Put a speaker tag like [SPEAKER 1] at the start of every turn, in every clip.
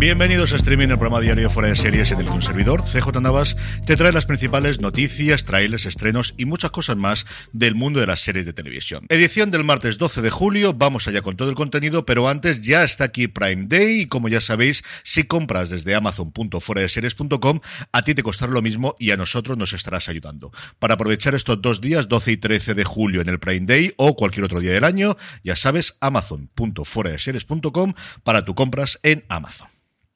[SPEAKER 1] Bienvenidos a Streaming, el programa diario fuera de series en el que un servidor, CJ Navas, te trae las principales noticias, trailers, estrenos y muchas cosas más del mundo de las series de televisión. Edición del martes 12 de julio, vamos allá con todo el contenido, pero antes ya está aquí Prime Day y como ya sabéis, si compras desde amazon.fueradeseries.com, a ti te costará lo mismo y a nosotros nos estarás ayudando. Para aprovechar estos dos días, 12 y 13 de julio en el Prime Day o cualquier otro día del año, ya sabes, amazon.fueradeseries.com para tu compras en Amazon.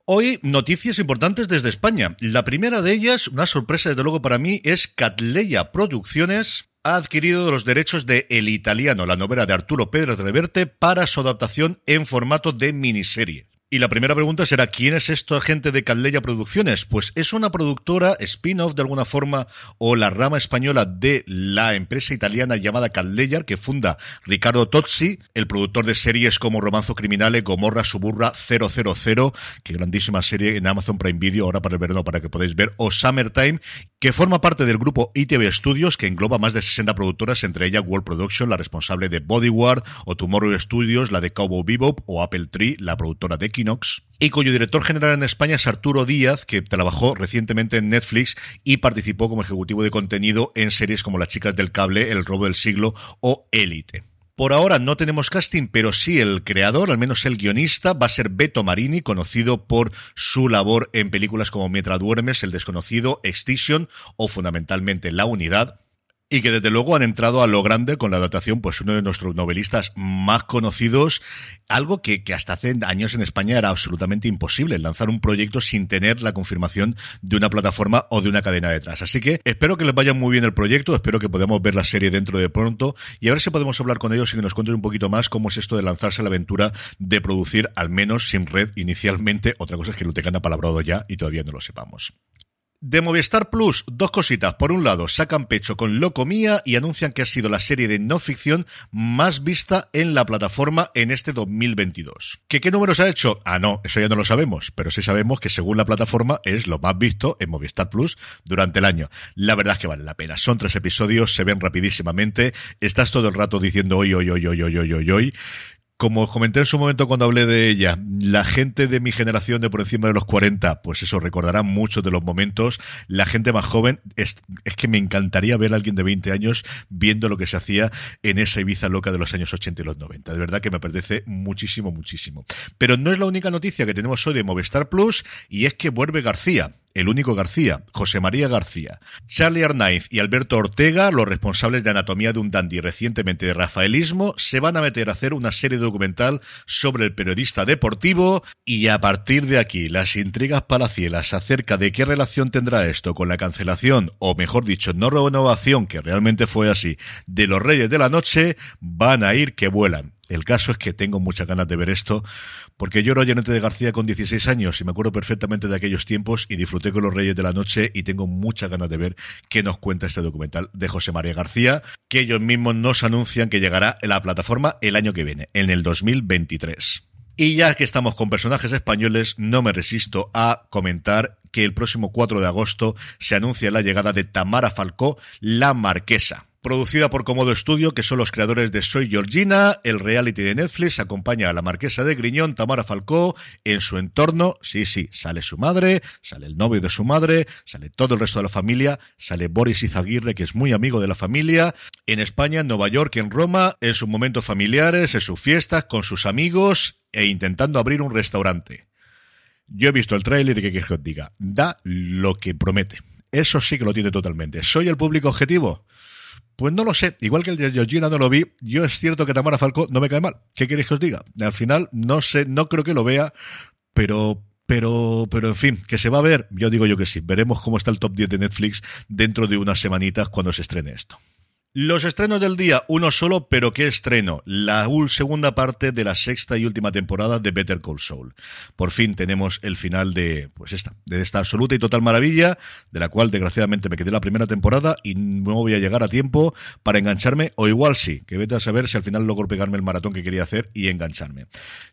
[SPEAKER 1] Hoy noticias importantes desde España. La primera de ellas, una sorpresa desde luego para mí, es Catleya Producciones ha adquirido los derechos de El Italiano, la novela de Arturo Pérez Reverte, para su adaptación en formato de miniserie. Y la primera pregunta será, ¿quién es esto agente de Caldeya Producciones? Pues es una productora spin-off de alguna forma o la rama española de la empresa italiana llamada Caldeya que funda Ricardo Tozzi, el productor de series como Romanzo Criminale, Gomorra, Suburra 000, que grandísima serie en Amazon Prime Video ahora para el verano para que podáis ver, o Summertime, que forma parte del grupo ITV Studios, que engloba más de 60 productoras, entre ellas World Production, la responsable de Bodyguard, o Tomorrow Studios, la de Cowboy Bebop, o Apple Tree, la productora de Y cuyo director general en España es Arturo Díaz, que trabajó recientemente en Netflix y participó como ejecutivo de contenido en series como Las chicas del cable, El robo del siglo o Élite. Por ahora no tenemos casting, pero sí el creador, al menos el guionista, va a ser Beto Marini, conocido por su labor en películas como Mientras duermes, El desconocido, Extinction o fundamentalmente La unidad y que desde luego han entrado a lo grande con la adaptación, pues uno de nuestros novelistas más conocidos, algo que, que, hasta hace años en España era absolutamente imposible, lanzar un proyecto sin tener la confirmación de una plataforma o de una cadena detrás. Así que espero que les vaya muy bien el proyecto, espero que podamos ver la serie dentro de pronto y a ver si podemos hablar con ellos y que nos cuenten un poquito más cómo es esto de lanzarse a la aventura de producir, al menos sin red inicialmente. Otra cosa es que lo tengan apalabrado ya y todavía no lo sepamos. De Movistar Plus, dos cositas. Por un lado, sacan pecho con Locomía y anuncian que ha sido la serie de no ficción más vista en la plataforma en este 2022. ¿Qué, qué números ha hecho? Ah, no, eso ya no lo sabemos, pero sí sabemos que según la plataforma es lo más visto en Movistar Plus durante el año. La verdad es que vale la pena. Son tres episodios, se ven rapidísimamente. Estás todo el rato diciendo hoy, hoy, hoy, hoy, hoy, hoy, hoy, hoy como os comenté en su momento cuando hablé de ella, la gente de mi generación de por encima de los 40, pues eso, recordará muchos de los momentos. La gente más joven, es, es, que me encantaría ver a alguien de 20 años viendo lo que se hacía en esa Ibiza loca de los años 80 y los 90. De verdad que me apetece muchísimo, muchísimo. Pero no es la única noticia que tenemos hoy de Movistar Plus, y es que vuelve García el único García, José María García, Charlie Arnaiz y Alberto Ortega, los responsables de Anatomía de un Dandy recientemente de Rafaelismo, se van a meter a hacer una serie documental sobre el periodista deportivo y a partir de aquí las intrigas palacielas acerca de qué relación tendrá esto con la cancelación o mejor dicho no renovación que realmente fue así de los Reyes de la Noche van a ir que vuelan. El caso es que tengo muchas ganas de ver esto, porque yo era oyente de García con 16 años y me acuerdo perfectamente de aquellos tiempos y disfruté con los Reyes de la Noche y tengo muchas ganas de ver qué nos cuenta este documental de José María García, que ellos mismos nos anuncian que llegará en la plataforma el año que viene, en el 2023. Y ya que estamos con personajes españoles, no me resisto a comentar que el próximo 4 de agosto se anuncia la llegada de Tamara Falcó, la marquesa. Producida por Comodo Studio, que son los creadores de Soy Georgina, el reality de Netflix acompaña a la marquesa de Griñón, Tamara Falcó, en su entorno. Sí, sí, sale su madre, sale el novio de su madre, sale todo el resto de la familia, sale Boris Izaguirre, que es muy amigo de la familia. En España, en Nueva York en Roma, en sus momentos familiares, en sus fiestas, con sus amigos e intentando abrir un restaurante. Yo he visto el tráiler y que que os diga, da lo que promete. Eso sí que lo tiene totalmente. ¿Soy el público objetivo? Pues no lo sé, igual que el de Georgina no lo vi, yo es cierto que Tamara Falcó no me cae mal. ¿Qué queréis que os diga? Al final no sé, no creo que lo vea, pero pero, pero en fin, que se va a ver, yo digo yo que sí. Veremos cómo está el top 10 de Netflix dentro de unas semanitas cuando se estrene esto. Los estrenos del día, uno solo, pero qué estreno. La segunda parte de la sexta y última temporada de Better Call Saul. Por fin tenemos el final de, pues esta, de esta absoluta y total maravilla, de la cual desgraciadamente me quedé la primera temporada y no voy a llegar a tiempo para engancharme, o igual sí, que vete a saber si al final logro pegarme el maratón que quería hacer y engancharme.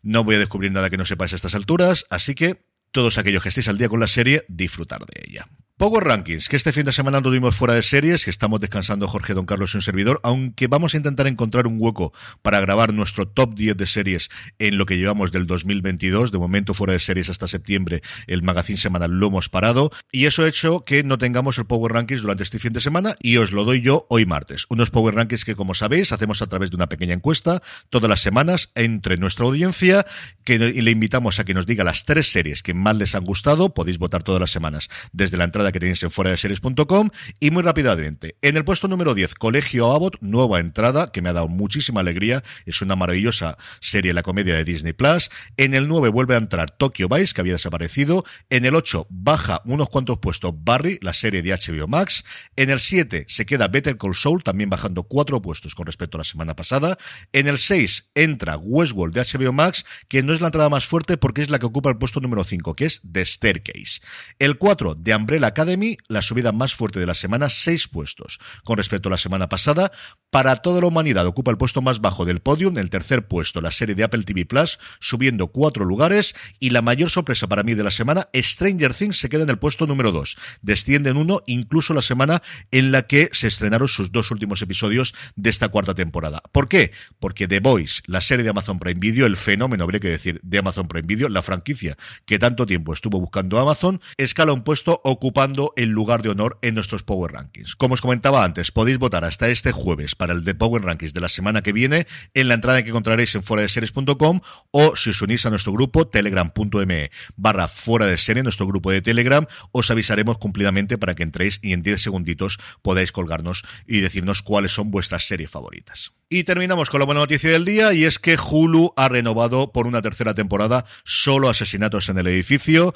[SPEAKER 1] No voy a descubrir nada que no sepáis a estas alturas, así que todos aquellos que estéis al día con la serie, disfrutar de ella. Power Rankings, que este fin de semana tuvimos fuera de series, que estamos descansando Jorge, Don Carlos y un servidor, aunque vamos a intentar encontrar un hueco para grabar nuestro top 10 de series en lo que llevamos del 2022. De momento fuera de series hasta septiembre, el magazine semanal lo hemos parado y eso ha hecho que no tengamos el Power Rankings durante este fin de semana y os lo doy yo hoy martes. Unos Power Rankings que, como sabéis, hacemos a través de una pequeña encuesta todas las semanas entre nuestra audiencia que le invitamos a que nos diga las tres series que más les han gustado. Podéis votar todas las semanas desde la entrada que tenéis en fuera de series.com y muy rápidamente. En el puesto número 10, Colegio Abbott, nueva entrada que me ha dado muchísima alegría. Es una maravillosa serie, la comedia de Disney Plus. En el 9 vuelve a entrar Tokyo Vice, que había desaparecido. En el 8 baja unos cuantos puestos Barry, la serie de HBO Max. En el 7 se queda Better Call Saul, también bajando cuatro puestos con respecto a la semana pasada. En el 6 entra Westworld de HBO Max, que no es la entrada más fuerte porque es la que ocupa el puesto número 5, que es The Staircase. El 4 de Umbrella Academy, la subida más fuerte de la semana, seis puestos. Con respecto a la semana pasada, para toda la humanidad ocupa el puesto más bajo del podio, en el tercer puesto la serie de Apple TV Plus, subiendo cuatro lugares, y la mayor sorpresa para mí de la semana, Stranger Things se queda en el puesto número dos. Desciende en uno, incluso la semana en la que se estrenaron sus dos últimos episodios de esta cuarta temporada. ¿Por qué? Porque The Voice, la serie de Amazon Prime Video, el fenómeno, habría que decir, de Amazon Prime Video, la franquicia que tanto tiempo estuvo buscando Amazon, escala un puesto ocupando el lugar de honor en nuestros Power Rankings. Como os comentaba antes, podéis votar hasta este jueves para el de Power Rankings de la semana que viene en la entrada que encontraréis en fuera de series.com o si os unís a nuestro grupo telegram.me barra fuera de serie, nuestro grupo de Telegram, os avisaremos cumplidamente para que entréis y en 10 segunditos podáis colgarnos y decirnos cuáles son vuestras series favoritas. Y terminamos con la buena noticia del día y es que Hulu ha renovado por una tercera temporada solo asesinatos en el edificio.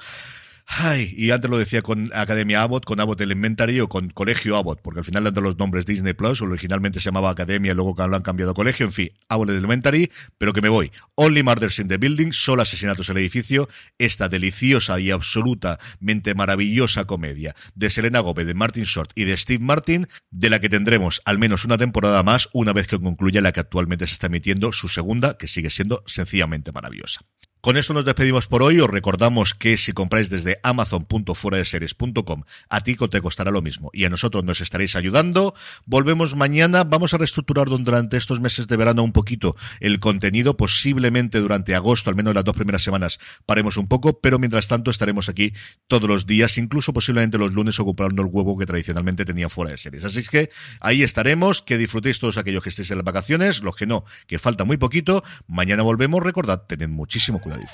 [SPEAKER 1] Ay, y antes lo decía con Academia Abbott, con Abbott Elementary o con Colegio Abbott, porque al final dan los nombres Disney Plus, originalmente se llamaba Academia, luego lo han cambiado a Colegio, en fin, Abbott Elementary, pero que me voy. Only Murders in the Building, solo asesinatos en el edificio, esta deliciosa y absolutamente maravillosa comedia de Selena Gomez, de Martin Short y de Steve Martin, de la que tendremos al menos una temporada más, una vez que concluya la que actualmente se está emitiendo, su segunda, que sigue siendo sencillamente maravillosa. Con esto nos despedimos por hoy. Os recordamos que si compráis desde amazon.fueradeseries.com, a ti te costará lo mismo y a nosotros nos estaréis ayudando. Volvemos mañana. Vamos a reestructurar durante estos meses de verano un poquito el contenido. Posiblemente durante agosto, al menos las dos primeras semanas, paremos un poco, pero mientras tanto estaremos aquí todos los días, incluso posiblemente los lunes ocupando el huevo que tradicionalmente tenía fuera de series. Así que ahí estaremos. Que disfrutéis todos aquellos que estéis en las vacaciones, los que no, que falta muy poquito. Mañana volvemos. Recordad, tened muchísimo cuidado ahí